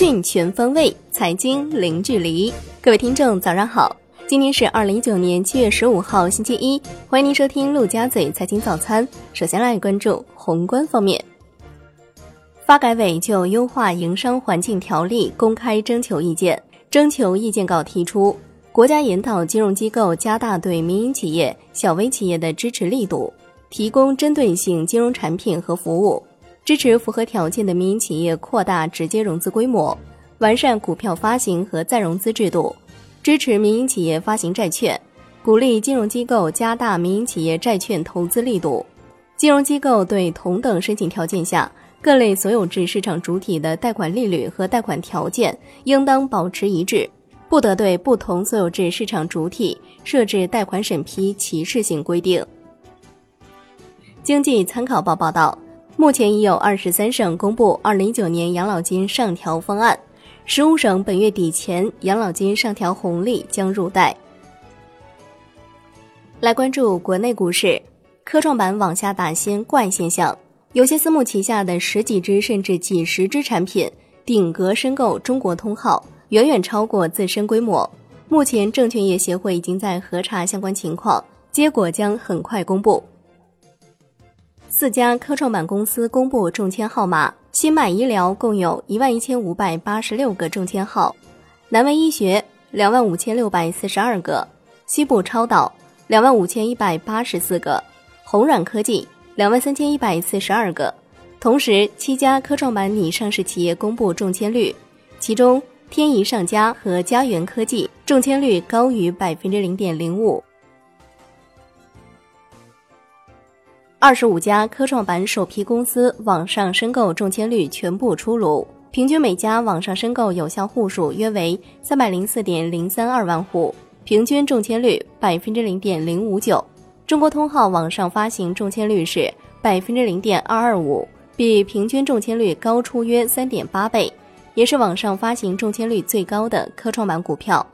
讯全方位，财经零距离。各位听众，早上好！今天是二零一九年七月十五号，星期一。欢迎您收听陆家嘴财经早餐。首先来关注宏观方面，发改委就优化营商环境条例公开征求意见。征求意见稿提出，国家引导金融机构加大对民营企业、小微企业的支持力度，提供针对性金融产品和服务。支持符合条件的民营企业扩大直接融资规模，完善股票发行和再融资制度；支持民营企业发行债券，鼓励金融机构加大民营企业债券投资力度。金融机构对同等申请条件下各类所有制市场主体的贷款利率和贷款条件应当保持一致，不得对不同所有制市场主体设置贷款审批歧视性规定。经济参考报报道。目前已有二十三省公布二零一九年养老金上调方案，十五省本月底前养老金上调红利将入袋。来关注国内股市，科创板往下打新怪现象，有些私募旗下的十几只甚至几十只产品顶格申购中国通号，远远超过自身规模。目前证券业协会已经在核查相关情况，结果将很快公布。四家科创板公司公布中签号码，新迈医疗共有一万一千五百八十六个中签号，南威医学两万五千六百四十二个，西部超导两万五千一百八十四个，红软科技两万三千一百四十二个。同时，七家科创板拟上市企业公布中签率，其中天仪上家和嘉源科技中签率高于百分之零点零五。二十五家科创板首批公司网上申购中签率全部出炉，平均每家网上申购有效户数约为三百零四点零三二万户，平均中签率百分之零点零五九。中国通号网上发行中签率是百分之零点二二五，比平均中签率高出约三点八倍，也是网上发行中签率最高的科创板股票。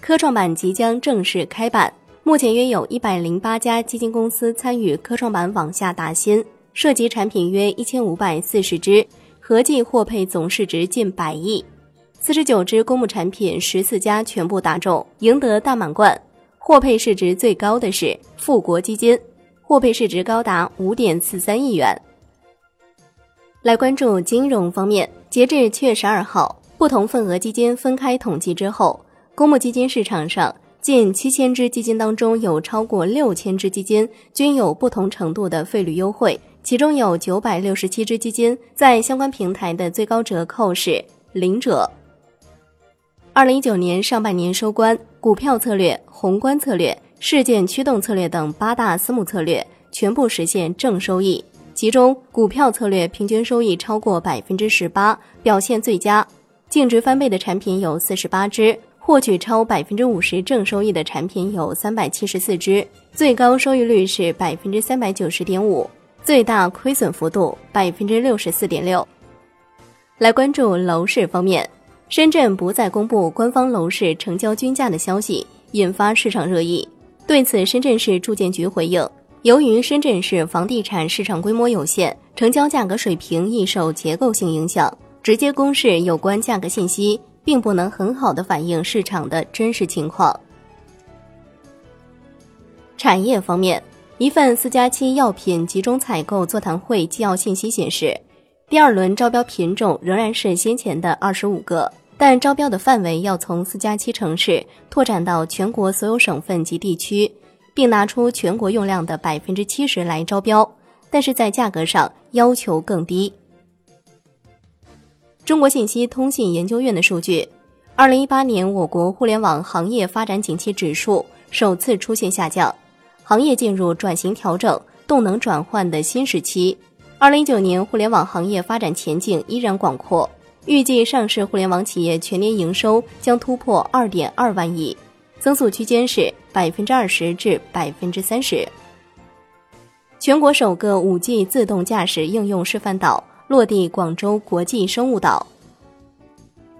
科创板即将正式开板。目前约有一百零八家基金公司参与科创板网下打新，涉及产品约一千五百四十只，合计获配总市值近百亿。四十九只公募产品，十四家全部打中，赢得大满贯。获配市值最高的是富国基金，获配市值高达五点四三亿元。来关注金融方面，截至七月十二号，不同份额基金分开统计之后，公募基金市场上。近七千只基金当中，有超过六千只基金均有不同程度的费率优惠，其中有九百六十七只基金在相关平台的最高折扣是零折。二零一九年上半年收官，股票策略、宏观策略、事件驱动策略等八大私募策略全部实现正收益，其中股票策略平均收益超过百分之十八，表现最佳，净值翻倍的产品有四十八只。获取超百分之五十正收益的产品有三百七十四只，最高收益率是百分之三百九十点五，最大亏损幅度百分之六十四点六。来关注楼市方面，深圳不再公布官方楼市成交均价的消息，引发市场热议。对此，深圳市住建局回应，由于深圳市房地产市场规模有限，成交价格水平易受结构性影响，直接公示有关价格信息。并不能很好的反映市场的真实情况。产业方面，一份四加七药品集中采购座谈会纪要信息显示，第二轮招标品种仍然是先前的二十五个，但招标的范围要从四加七城市拓展到全国所有省份及地区，并拿出全国用量的百分之七十来招标，但是在价格上要求更低。中国信息通信研究院的数据，二零一八年我国互联网行业发展景气指数首次出现下降，行业进入转型调整、动能转换的新时期。二零一九年互联网行业发展前景依然广阔，预计上市互联网企业全年营收将突破二点二万亿，增速区间是百分之二十至百分之三十。全国首个五 G 自动驾驶应用示范岛。落地广州国际生物岛。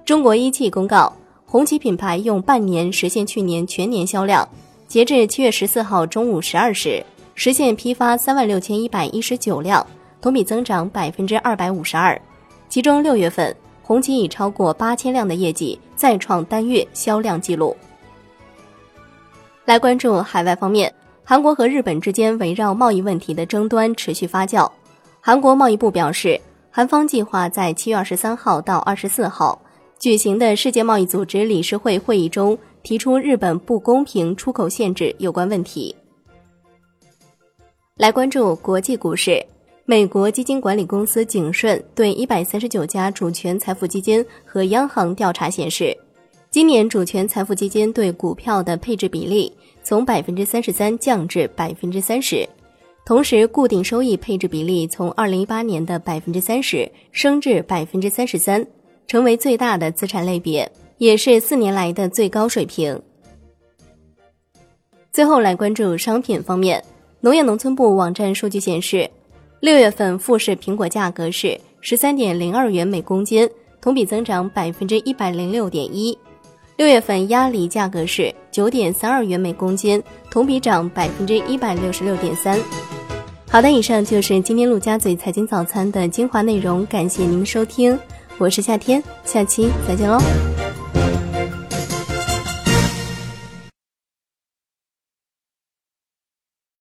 中国一汽公告，红旗品牌用半年实现去年全年销量。截至七月十四号中午十二时，实现批发三万六千一百一十九辆，同比增长百分之二百五十二。其中六月份，红旗已超过八千辆的业绩再创单月销量纪录。来关注海外方面，韩国和日本之间围绕贸易问题的争端持续发酵。韩国贸易部表示，韩方计划在七月二十三号到二十四号举行的世界贸易组织理事会会议中提出日本不公平出口限制有关问题。来关注国际股市。美国基金管理公司景顺对一百三十九家主权财富基金和央行调查显示，今年主权财富基金对股票的配置比例从百分之三十三降至百分之三十，同时固定收益配置比例从二零一八年的百分之三十升至百分之三十三，成为最大的资产类别，也是四年来的最高水平。最后来关注商品方面，农业农村部网站数据显示。六月份富士苹果价格是十三点零二元每公斤，同比增长百分之一百零六点一。六月份鸭梨价格是九点三二元每公斤，同比涨百分之一百六十六点三。好的，以上就是今天陆家嘴财经早餐的精华内容，感谢您收听，我是夏天，下期再见喽。